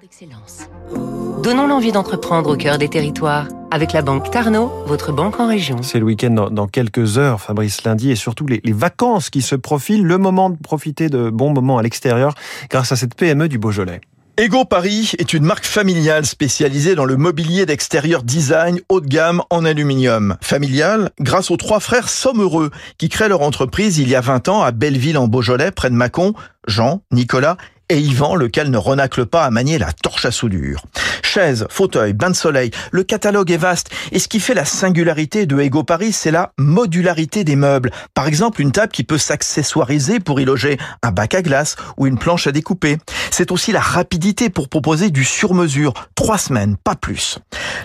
d'excellence. Donnons l'envie d'entreprendre au cœur des territoires avec la banque Tarno, votre banque en région. C'est le week-end dans, dans, quelques heures, Fabrice Lundi, et surtout les, les, vacances qui se profilent, le moment de profiter de bons moments à l'extérieur grâce à cette PME du Beaujolais. Ego Paris est une marque familiale spécialisée dans le mobilier d'extérieur design haut de gamme en aluminium. Familiale grâce aux trois frères Sommereux qui créent leur entreprise il y a 20 ans à Belleville en Beaujolais près de Mâcon, Jean, Nicolas et Yvan, lequel ne renacle pas à manier la torche à soudure. Chaises, fauteuils, bains de soleil, le catalogue est vaste. Et ce qui fait la singularité de Ego Paris, c'est la modularité des meubles. Par exemple, une table qui peut s'accessoiriser pour y loger un bac à glace ou une planche à découper. C'est aussi la rapidité pour proposer du sur-mesure. Trois semaines, pas plus.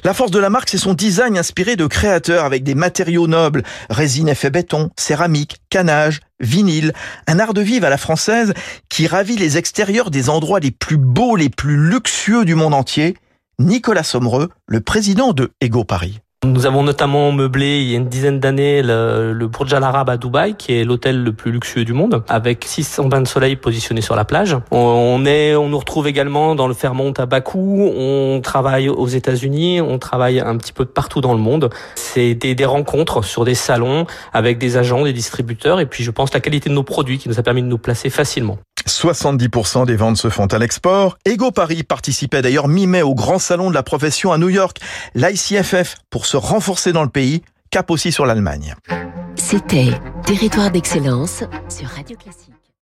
La force de la marque, c'est son design inspiré de créateurs avec des matériaux nobles. Résine effet béton, céramique, canage, vinyle, un art de vivre à la française qui ravit les extérieurs des endroits les plus beaux, les plus luxueux du monde entier. Nicolas Sommereux, le président de Ego Paris. Nous avons notamment meublé il y a une dizaine d'années le, le Burj Al Arab à Dubaï, qui est l'hôtel le plus luxueux du monde, avec 600 bains de soleil positionnés sur la plage. On, est, on nous retrouve également dans le Fairmont à Bakou. On travaille aux États-Unis, on travaille un petit peu partout dans le monde. C'est des, des rencontres sur des salons avec des agents, des distributeurs, et puis je pense la qualité de nos produits qui nous a permis de nous placer facilement. 70% des ventes se font à l'export. Ego Paris participait d'ailleurs mi-mai au grand salon de la profession à New York, l'ICFF, pour se renforcer dans le pays, cap aussi sur l'Allemagne. C'était Territoire d'excellence sur Radio Classique.